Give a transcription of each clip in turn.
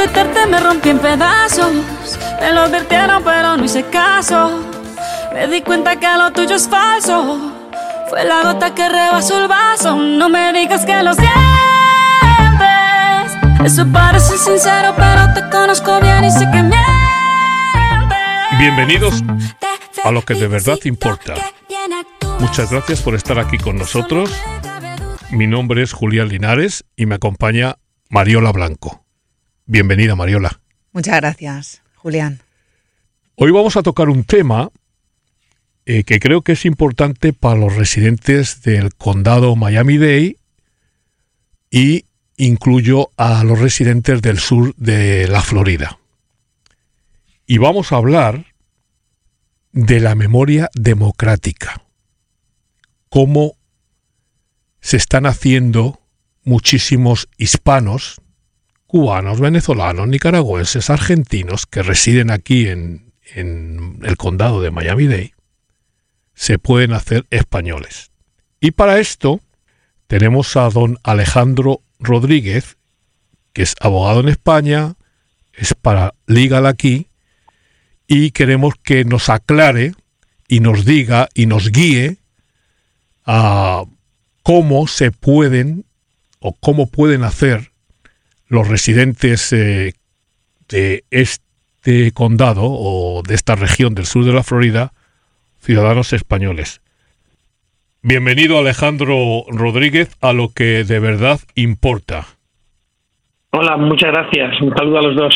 advertirte me rompí en pedazos. Me lo advirtieron, pero no hice caso. Me di cuenta que lo tuyo es falso. Fue la gota que rebasó el vaso. No me digas que lo sientes. Eso parece sincero, pero te conozco bien y sé que mientes. Bienvenidos a lo que de verdad importa. Muchas gracias por estar aquí con nosotros. Mi nombre es Julián Linares y me acompaña Mariola Blanco. Bienvenida, Mariola. Muchas gracias, Julián. Hoy vamos a tocar un tema eh, que creo que es importante para los residentes del condado Miami-Dade y incluyo a los residentes del sur de la Florida. Y vamos a hablar de la memoria democrática. Cómo se están haciendo muchísimos hispanos, cubanos, venezolanos, nicaragüenses, argentinos que residen aquí en, el condado de Miami-Dade, se pueden hacer españoles. Y para esto tenemos a don Alejandro Rodríguez, que es abogado en España, es para legal aquí, y queremos que nos aclare y nos diga y nos guíe a cómo se pueden o cómo pueden hacer los residentes eh, de este condado o de esta región del sur de la Florida ciudadanos españoles. Bienvenido Alejandro Rodríguez a lo que de verdad importa. Hola, muchas gracias. Un saludo a los dos.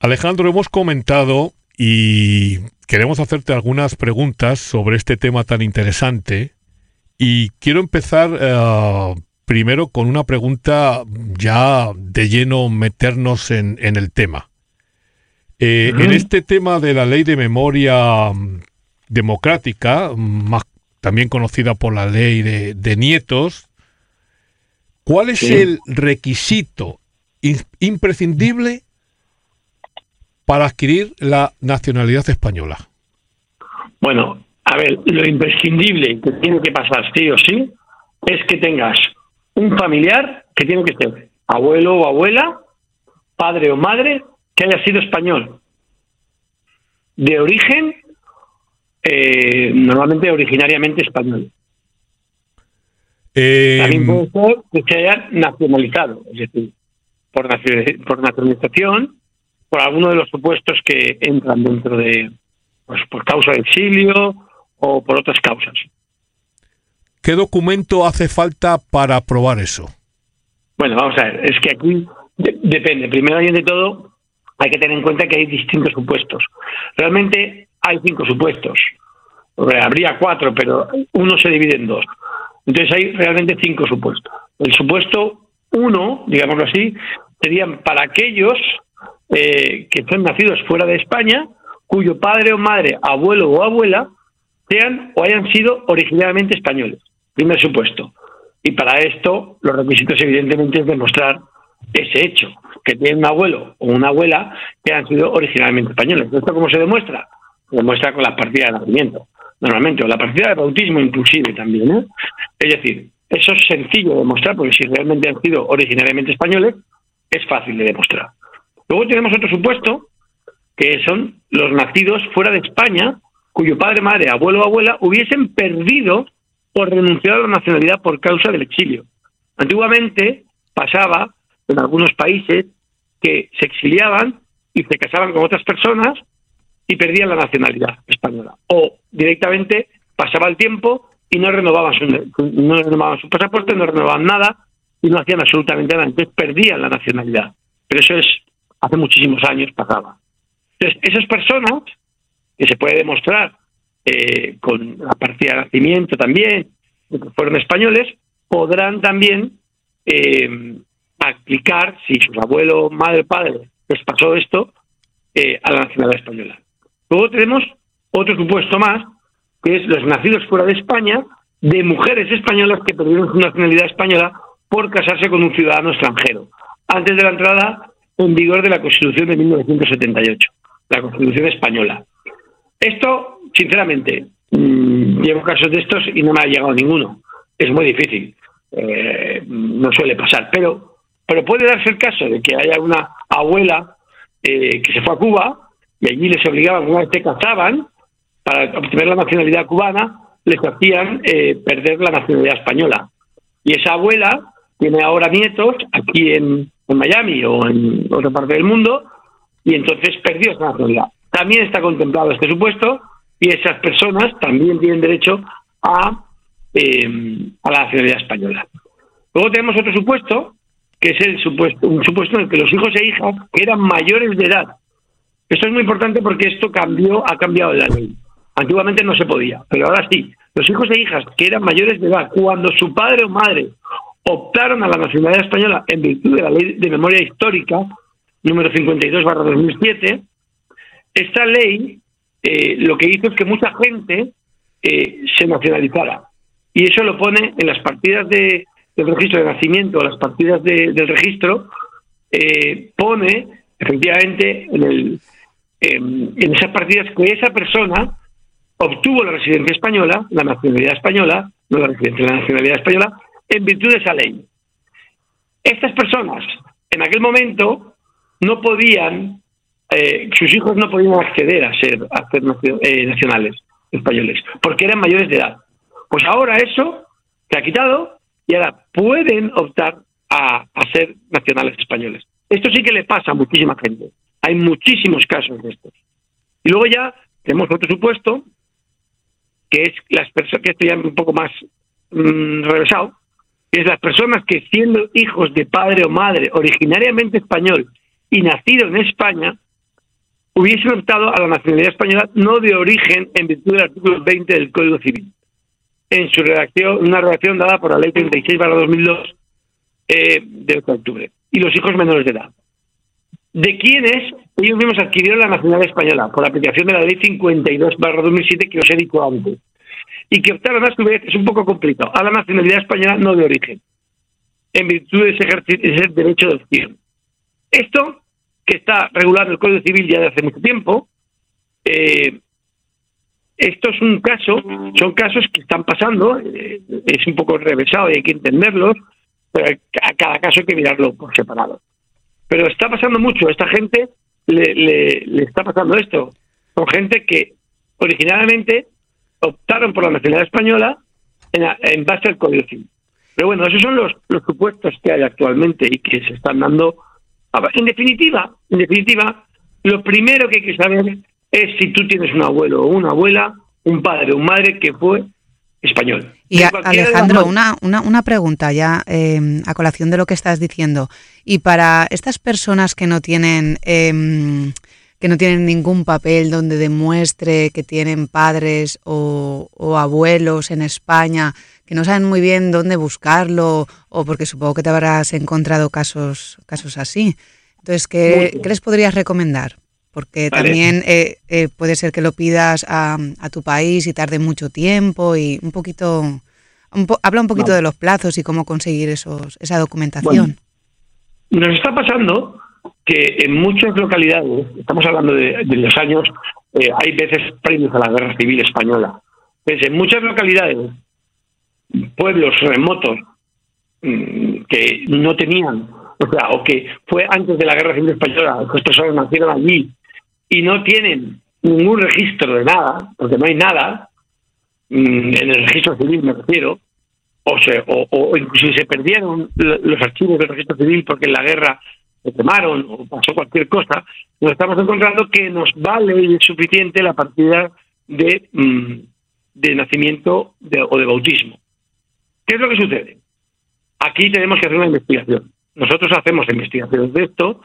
Alejandro, hemos comentado y queremos hacerte algunas preguntas sobre este tema tan interesante y quiero empezar eh, primero con una pregunta ya de lleno meternos en, el tema. Eh, en este tema de la ley de memoria mm, democrática, más, también conocida por la ley de, nietos, ¿cuál es el requisito imprescindible para adquirir la nacionalidad española? Bueno, a ver, lo imprescindible que tiene que pasar sí o sí es que tengas un familiar que tiene que ser abuelo o abuela, padre o madre, que haya sido español. De origen, eh, normalmente originariamente español. Eh, También puede ser que se haya nacionalizado, es decir, por, por nacionalización, por alguno de los supuestos que entran dentro de, pues por causa de exilio o por otras causas. ¿Qué documento hace falta para probar eso? Bueno, vamos a ver, es que aquí depende. Primero y de todo, hay que tener en cuenta que hay distintos supuestos. Realmente hay cinco supuestos. Habría cuatro, pero uno se divide en dos. Entonces hay realmente cinco supuestos. El supuesto uno, digámoslo así, serían para aquellos eh, que son nacidos fuera de España, cuyo padre o madre, abuelo o abuela sean o hayan sido originalmente españoles. Primer supuesto. Y para esto, los requisitos, evidentemente, es demostrar ese hecho, que tiene un abuelo o una abuela que han sido originalmente españoles. ¿Esto cómo se demuestra? Se demuestra con la partida de nacimiento, normalmente, o la partida de bautismo, inclusive también. ¿eh? Es decir, eso es sencillo de demostrar, porque si realmente han sido originariamente españoles, es fácil de demostrar. Luego tenemos otro supuesto, que son los nacidos fuera de España, cuyo padre, madre, abuelo o abuela hubiesen perdido por renunciar a la nacionalidad por causa del exilio. Antiguamente pasaba en algunos países que se exiliaban y se casaban con otras personas y perdían la nacionalidad española. O directamente pasaba el tiempo y no renovaban su, no renovaban su pasaporte, no renovaban nada y no hacían absolutamente nada. Entonces perdían la nacionalidad. Pero eso es hace muchísimos años pasaba. Entonces, esas personas que se puede demostrar eh, con la partida de nacimiento también, fueron españoles, podrán también eh, aplicar, si sus abuelos, madre, padre les pasó esto, eh, a la nacionalidad española. Luego tenemos otro supuesto más, que es los nacidos fuera de España, de mujeres españolas que perdieron su nacionalidad española por casarse con un ciudadano extranjero, antes de la entrada en vigor de la Constitución de 1978, la Constitución española. Esto, sinceramente, mm, llevo casos de estos y no me ha llegado ninguno. Es muy difícil. Eh, no suele pasar. Pero Pero puede darse el caso de que haya una abuela eh, que se fue a Cuba y allí les obligaban, una vez que cazaban, para obtener la nacionalidad cubana, les hacían eh, perder la nacionalidad española. Y esa abuela tiene ahora nietos aquí en, Miami o en otra parte del mundo y entonces perdió esa nacionalidad. También está contemplado este supuesto y esas personas también tienen derecho a, eh, a la nacionalidad española. Luego tenemos otro supuesto, que es el supuesto, un supuesto en el que los hijos e hijas eran mayores de edad. Esto es muy importante porque esto cambió, ha cambiado la ley. Antiguamente no se podía, pero ahora sí. Los hijos e hijas que eran mayores de edad, cuando su padre o madre optaron a la nacionalidad española en virtud de la ley de memoria histórica, número 52 2007, esta ley eh, lo que hizo es que mucha gente eh, se nacionalizara. Y eso lo pone en las partidas de, del registro de nacimiento, las partidas del registro, eh, pone efectivamente en, el, en esas partidas que esa persona obtuvo la residencia española, la nacionalidad española, no la residencia, la nacionalidad española, en virtud de esa ley. Estas personas, en aquel momento, no podían, eh, sus hijos no podían acceder a ser, eh, nacionales españoles, porque eran mayores de edad. Pues ahora eso se ha quitado y ahora pueden optar a, a ser nacionales españoles. Esto sí que le pasa a muchísima gente. Hay muchísimos casos de estos. Y luego ya tenemos otro supuesto, que es las personas, que esto ya un poco más mm, regresado, que es las personas que siendo hijos de padre o madre originariamente español y nacido en España, hubiesen optado a la nacionalidad española no de origen en virtud del artículo 20 del Código Civil. En su redacción, una redacción dada por la Ley 36-2002 eh, de octubre. Y los hijos menores de edad. ¿De quiénes ellos mismos adquirieron la nacionalidad española? Por la aplicación de la Ley 52-2007 que os he dicho antes y que optaron a su vez, es un poco complicado, a la nacionalidad española no de origen, en virtud de ese, ese derecho de opción. Esto, que está regulado en el Código Civil ya de hace mucho tiempo, eh, esto es un caso, son casos que están pasando, eh, es un poco revesado y hay que entenderlos, pero a cada caso hay que mirarlo por separado. Pero está pasando mucho, esta gente le, le, está pasando esto. Son gente que originalmente optaron por la nacionalidad española en, base al Código Civil. Pero bueno, esos son los supuestos que hay actualmente y que se están dando. En definitiva, en definitiva, lo primero que hay que saber es si tú tienes un abuelo o una abuela, un padre o una madre que fue español. Y Alejandro, una, una, una, pregunta ya eh, a colación de lo que estás diciendo. Y para estas personas que no tienen eh, que no tienen ningún papel donde demuestre que tienen padres o, abuelos en España, que no saben muy bien dónde buscarlo, o porque supongo que te habrás encontrado casos, casos así. Entonces, ¿qué, les podrías recomendar? Porque también eh, eh, puede ser que lo pidas a, tu país y tarde mucho tiempo y un poquito... habla un poquito de los plazos y cómo conseguir esos, esa documentación. nos está pasando que en muchas localidades, estamos hablando de, los años, eh, hay veces previos a la guerra civil española, en muchas localidades, pueblos remotos mm, que no tenían, o sea, o que fue antes de la guerra civil española, estas personas nacieron allí y no tienen ningún registro de nada, porque no hay nada, mm, en el registro civil me refiero, o, se, o, o incluso se perdieron los archivos del registro civil porque en la guerra se quemaron o pasó cualquier cosa, nos estamos encontrando que nos vale y es suficiente la partida de, mm, de nacimiento o de bautismo. ¿Qué es lo que sucede? Aquí tenemos que hacer una investigación. Nosotros hacemos investigaciones de esto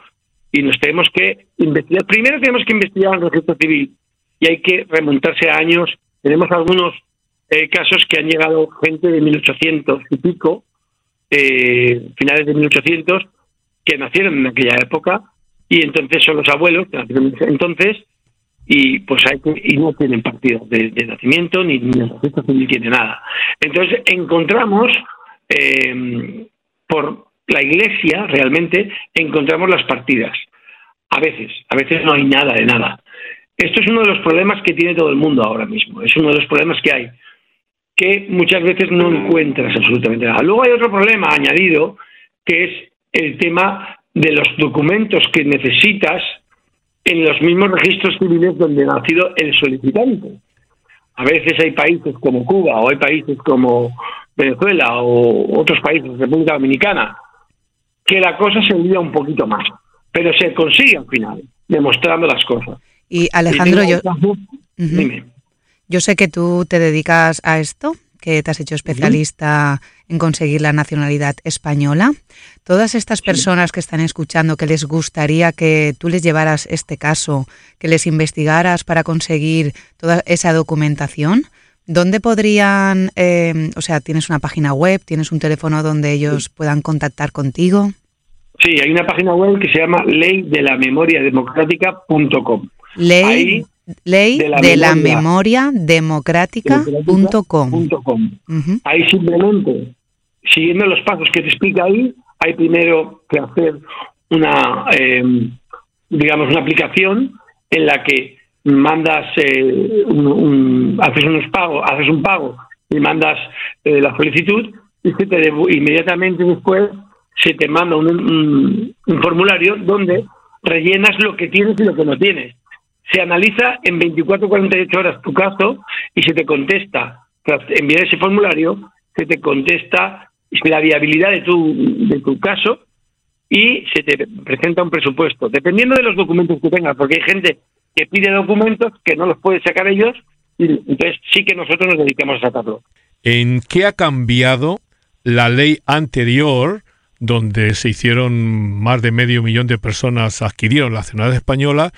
y nos tenemos que investigar. Primero tenemos que investigar el registro civil y hay que remontarse a años. Tenemos algunos eh, casos que han llegado gente de 1800 y pico, eh, finales de 1800, que nacieron en aquella época y entonces son los abuelos que nacieron entonces y pues hay y no tienen partido de, nacimiento ni, ni ni tiene nada. Entonces encontramos eh, por la iglesia realmente encontramos las partidas. A veces, a veces no hay nada de nada. Esto es uno de los problemas que tiene todo el mundo ahora mismo. Es uno de los problemas que hay, que muchas veces no encuentras absolutamente nada. Luego hay otro problema añadido, que es el tema de los documentos que necesitas en los mismos registros civiles donde ha nacido el solicitante. A veces hay países como Cuba o hay países como Venezuela o otros países, República Dominicana, que la cosa se olvida un poquito más, pero se consigue al final, demostrando las cosas. Y Alejandro, yo, yo sé que tú te dedicas a esto, que te has hecho especialista en conseguir la nacionalidad española. Todas estas personas que están escuchando, que les gustaría que tú les llevaras este caso, que les investigaras para conseguir toda esa documentación, ¿dónde podrían, eh, o sea, tienes una página web, tienes un teléfono donde ellos puedan contactar contigo? Sí, hay una página web que se llama ley de la memoria democrática.com. Ley ley de la, memoria, democrática.com. Ahí simplemente, siguiendo los pasos que te explica ahí, hay primero que hacer una, eh, digamos, una aplicación en la que mandas, eh, haces unos pagos, haces un pago y mandas eh, la solicitud y se te inmediatamente después se te manda un, un formulario donde rellenas lo que tienes y lo que no tienes. Se analiza en 24 48 horas tu caso y se te contesta, tras enviar ese formulario, se te contesta la viabilidad de tu, de tu caso y se te presenta un presupuesto, dependiendo de los documentos que tengas, porque hay gente que pide documentos que no los puede sacar ellos y entonces sí que nosotros nos dedicamos a sacarlo. ¿En qué ha cambiado la ley anterior donde se hicieron más de medio millón de personas adquirieron la nacionalidad española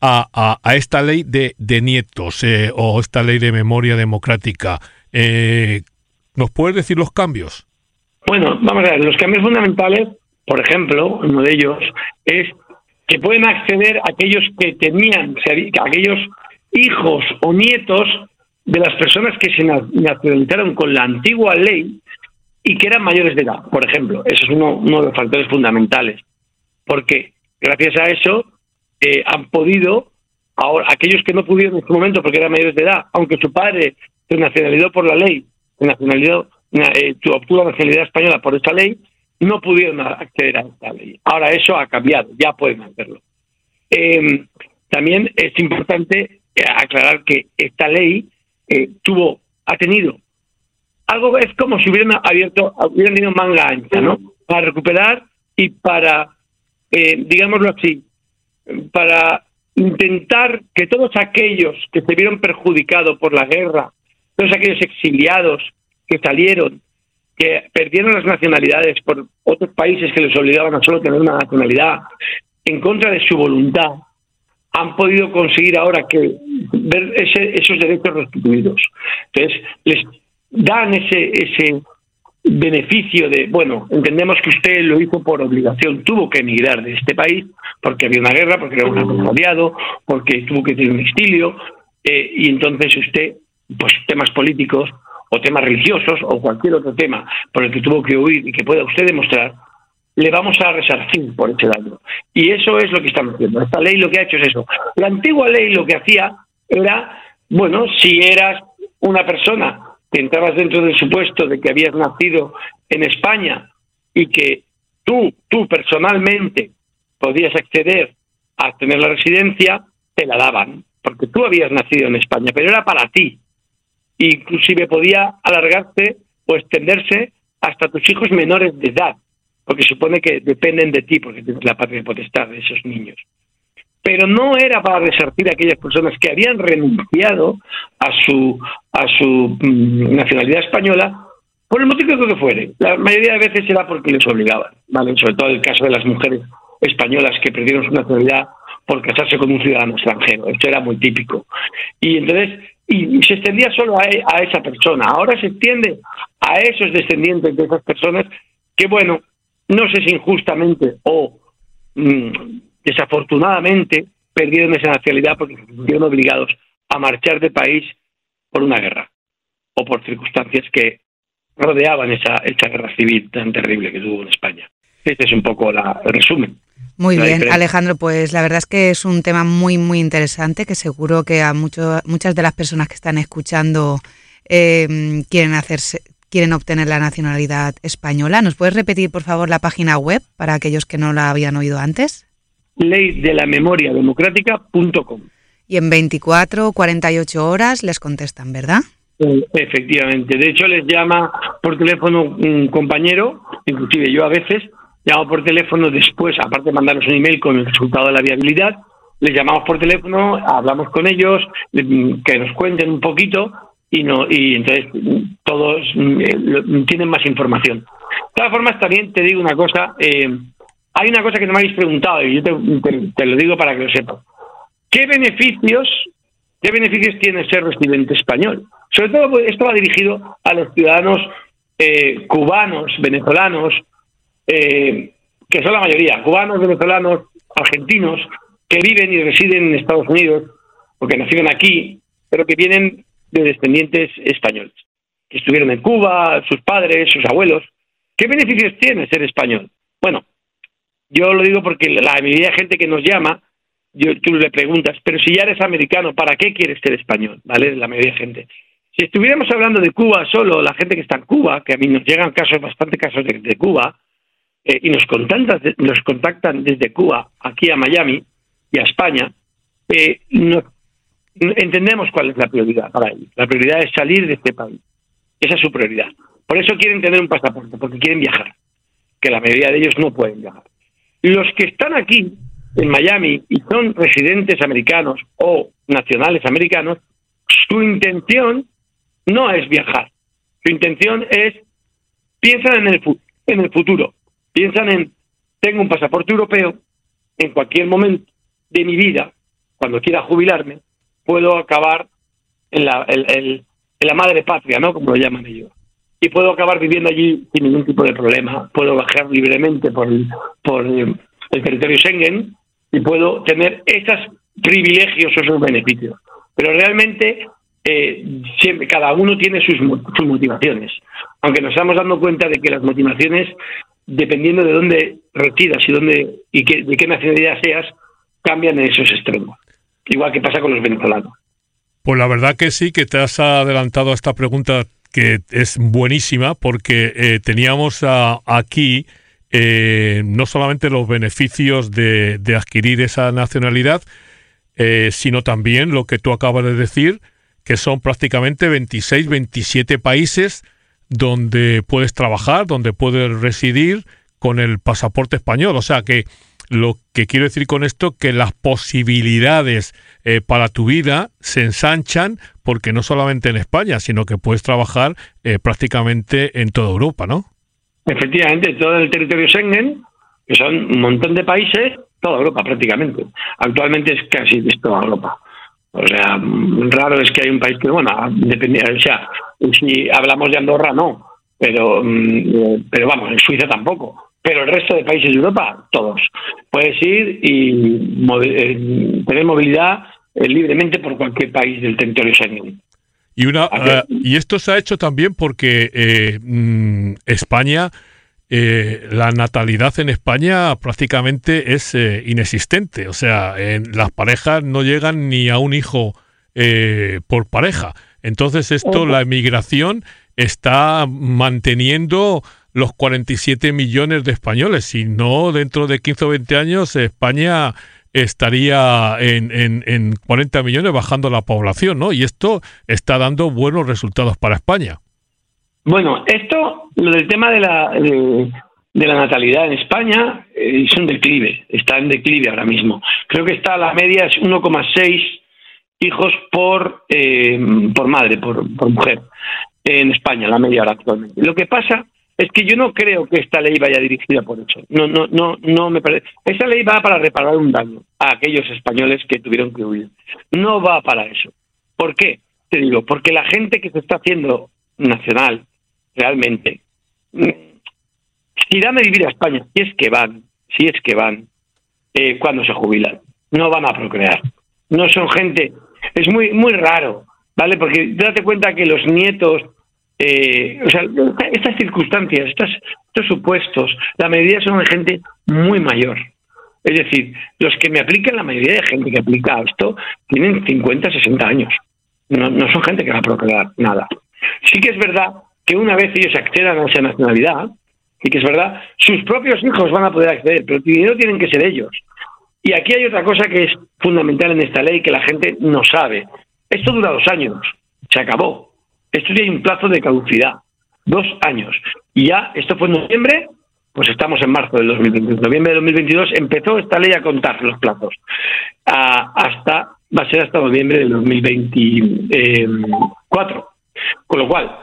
a, esta ley de, de nietos eh, o esta ley de memoria democrática. Eh, ¿Nos puedes decir los cambios? Bueno, vamos a ver, los cambios fundamentales, por ejemplo, uno de ellos es que pueden acceder aquellos que tenían, aquellos hijos o nietos de las personas que se nacionalizaron con la antigua ley y que eran mayores de edad, por ejemplo. Eso es uno, uno de los factores fundamentales. Porque gracias a eso eh, han podido, ahora aquellos que no pudieron en su momento porque eran mayores de edad, aunque su padre se nacionalizó por la ley, se nacionalizó, eh, obtuvo la nacionalidad española por esta ley, no pudieron acceder a esta ley. Ahora eso ha cambiado, ya pueden hacerlo. Em, también es importante eh, aclarar que esta ley tuvo, ha tenido algo es como si hubieran abierto, hubieran tenido manga ancha, ¿no? Para recuperar y para, digámoslo así, para intentar que todos aquellos que se vieron perjudicados por la guerra, todos aquellos exiliados que salieron, que perdieron las nacionalidades por otros países que les obligaban a solo tener una nacionalidad, en contra de su voluntad, han podido conseguir ahora que ver esos derechos restituidos. Entonces, les dan ese, ese beneficio de, bueno, entendemos que usted lo hizo por obligación, tuvo que emigrar de este país porque había una guerra, porque era un aliado, porque tuvo que tener un exilio, eh, y entonces usted, pues temas políticos o temas religiosos o cualquier otro tema por el que tuvo que huir y que pueda usted demostrar, le vamos a resarcir por ese daño. Y eso es lo que estamos haciendo. Esta ley lo que ha hecho es eso. La antigua ley lo que hacía era, bueno, si eras una persona que entrabas dentro del supuesto de que habías nacido en España y que tú, tú personalmente podías acceder a tener la residencia, te la daban, porque tú habías nacido en España, pero era para ti. Inclusive podía alargarse o extenderse hasta tus hijos menores de edad, porque supone que dependen de ti, porque tienes la patria potestad de esos niños pero no era para resartir a aquellas personas que habían renunciado a su a su mm, nacionalidad española por el motivo que fuere. La mayoría de veces era porque les obligaban, ¿vale? Sobre todo el caso de las mujeres españolas que perdieron su nacionalidad por casarse con un ciudadano extranjero. Esto era muy típico. Y entonces, y, se extendía solo a, a, esa persona. Ahora se extiende a esos descendientes de esas personas que, bueno, no sé si injustamente o mm, desafortunadamente perdieron esa nacionalidad porque se sintieron obligados a marchar de país por una guerra o por circunstancias que rodeaban esa, esa guerra civil tan terrible que tuvo en España. Este es un poco la, el resumen. Muy bien, Alejandro, pues la verdad es que es un tema muy, muy interesante que seguro que a muchas de las personas que están escuchando eh, quieren hacerse, quieren obtener la nacionalidad española. ¿Nos puedes repetir, por favor, la página web para aquellos que no la habían oído antes? Ley de la memoria democrática.com. Y en 24 o 48 horas les contestan, ¿verdad? Efectivamente. De hecho, les llama por teléfono un compañero, inclusive yo a veces, llamo por teléfono después, aparte de mandarnos un email con el resultado de la viabilidad, les llamamos por teléfono, hablamos con ellos, que nos cuenten un poquito y no y entonces todos eh, tienen más información. De todas formas, también te digo una cosa, eh, hay una cosa que no me habéis preguntado y yo te, lo digo para que lo sepas. ¿Qué beneficios, qué beneficios tiene ser residente español? Sobre todo pues, esto va dirigido a los ciudadanos eh, cubanos, venezolanos, que son la mayoría, cubanos, venezolanos, argentinos, que viven y residen en Estados Unidos, o que nacieron aquí, pero que vienen de descendientes españoles, que estuvieron en Cuba, sus padres, sus abuelos. ¿Qué beneficios tiene ser español? Bueno, yo lo digo porque la mayoría de gente que nos llama, yo, tú le preguntas, pero si ya eres americano, ¿para qué quieres ser español? ¿Vale? La mayoría de gente. Si estuviéramos hablando de Cuba solo, la gente que está en Cuba, que a mí nos llegan casos, bastante casos de, Cuba, eh, y nos contactan, nos contactan desde Cuba aquí a Miami y a España, eh, entendemos cuál es la prioridad para ellos. La prioridad es salir de este país. Esa es su prioridad. Por eso quieren tener un pasaporte, porque quieren viajar, que la mayoría de ellos no pueden viajar. Los que están aquí, en Miami, y son residentes americanos o nacionales americanos, su intención no es viajar. Su intención es, piensan en el, en el futuro, piensan en, tengo un pasaporte europeo, en cualquier momento de mi vida, cuando quiera jubilarme, puedo acabar en la, madre patria, ¿no? Como lo llaman ellos. Y puedo acabar viviendo allí sin ningún tipo de problema. Puedo bajar libremente por, por el territorio Schengen y puedo tener esos privilegios o esos beneficios. Pero realmente eh, siempre, cada uno tiene sus, sus motivaciones. Aunque nos estamos dando cuenta de que las motivaciones, dependiendo de dónde residas y dónde y de qué nacionalidad seas, cambian en esos extremos igual que pasa con los venezolanos. Pues la verdad que sí, que te has adelantado a esta pregunta que es buenísima porque eh, teníamos aquí eh, no solamente los beneficios de, adquirir esa nacionalidad, eh, sino también lo que tú acabas de decir, que son prácticamente 26, 27 países donde puedes trabajar, donde puedes residir con el pasaporte español. O sea que lo que quiero decir con esto, que las posibilidades eh, para tu vida se ensanchan porque no solamente en España, sino que puedes trabajar eh, prácticamente en toda Europa, ¿no? Efectivamente, todo el territorio Schengen, que son un montón de países, toda Europa prácticamente. Actualmente es casi toda Europa. O sea, raro es que hay un país que, bueno, depende, o sea, si hablamos de Andorra, no, pero, mm, eh, pero vamos, en Suiza tampoco pero el resto de países de Europa, todos. Puedes ir y eh, tener movilidad eh, libremente por cualquier país del territorio Schengen. Y, una, y esto se ha hecho también porque eh, mm, España, la natalidad en España prácticamente es inexistente. O sea, en, las parejas no llegan ni a un hijo por pareja. Entonces esto, la emigración está manteniendo los 47 millones de españoles. Si no, dentro de 15 o 20 años España estaría en, en, 40 millones bajando la población, ¿no? Y esto está dando buenos resultados para España. Bueno, esto, lo del tema de la, de, la natalidad en España eh, es un declive, está en declive ahora mismo. Creo que está la media es 1,6 hijos por, eh, por madre, por, por mujer en España, la media ahora actualmente. Lo que pasa es que yo no creo que esta ley vaya dirigida por eso. No, no, no, no me parece. Esa ley va para reparar un daño a aquellos españoles que tuvieron que huir. No va para eso. ¿Por qué? Te digo, porque la gente que se está haciendo nacional, realmente, mm, irán a vivir a España, si es que van, si es que van, eh, cuando se jubilan. No van a procrear. No son gente. Es muy, muy raro, ¿vale? Porque date cuenta que los nietos eh, o sea, estas circunstancias, estos, estos supuestos, la mayoría son de gente muy mayor. Es decir, los que me aplican, la mayoría de gente que aplica esto, tienen 50, 60 años. No, no son gente que va a procrear nada. Sí que es verdad que una vez ellos accedan a esa nacionalidad, y que es verdad, sus propios hijos van a poder acceder, pero primero tienen que ser ellos. Y aquí hay otra cosa que es fundamental en esta ley que la gente no sabe. Esto dura dos años, se acabó. Esto hay un plazo de caducidad, dos años. Y ya, esto fue en noviembre, pues estamos en marzo del 2022. En noviembre de 2022 empezó esta ley a contar los plazos. hasta Va a ser hasta noviembre del 2024. Con lo cual,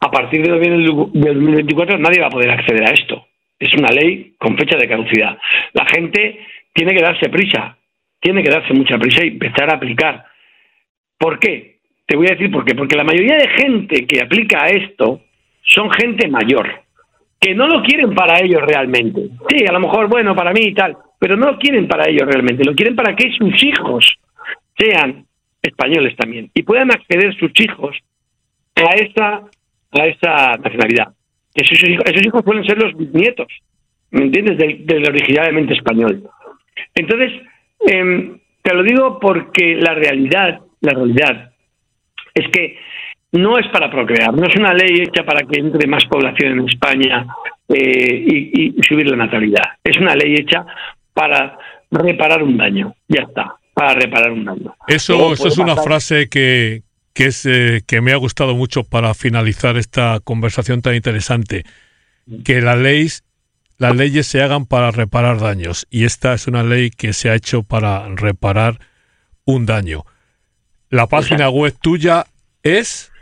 a partir de noviembre del 2024 nadie va a poder acceder a esto. Es una ley con fecha de caducidad. La gente tiene que darse prisa, tiene que darse mucha prisa y empezar a aplicar. ¿Por qué? Te voy a decir por qué. Porque la mayoría de gente que aplica a esto son gente mayor, que no lo quieren para ellos realmente. Sí, a lo mejor, bueno, para mí y tal, pero no lo quieren para ellos realmente, lo quieren para que sus hijos sean españoles también y puedan acceder sus hijos a esa, a esa nacionalidad. Esos hijos, esos hijos pueden ser los bisnietos, ¿me entiendes?, del, originalmente español. Entonces, em, te lo digo porque la realidad, la realidad es que no es para procrear, no es una ley hecha para que entre más población en España eh, y, subir la natalidad. Es una ley hecha para reparar un daño. Ya está, para reparar un daño. Eso, eso es una frase que, que, es, eh, que me ha gustado mucho para finalizar esta conversación tan interesante. Que la ley las leyes se hagan para reparar daños y esta es una ley que se ha hecho para reparar un daño. La página web tuya es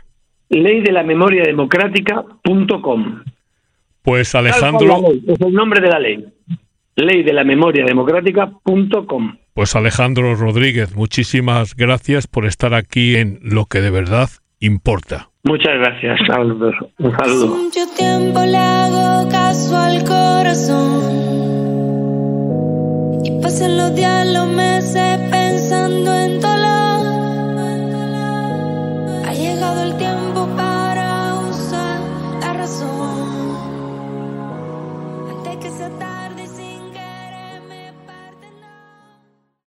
ley de la memoria democrática.com. Pues Alejandro, es el nombre de la ley. Ley de la memoria democrática.com. Pues Alejandro Rodríguez, muchísimas gracias por estar aquí en Lo que de verdad importa. Muchas gracias, saludos. Un saludo. Mucho tiempo le hago caso al Y pasan los días, los meses pensando en dolor.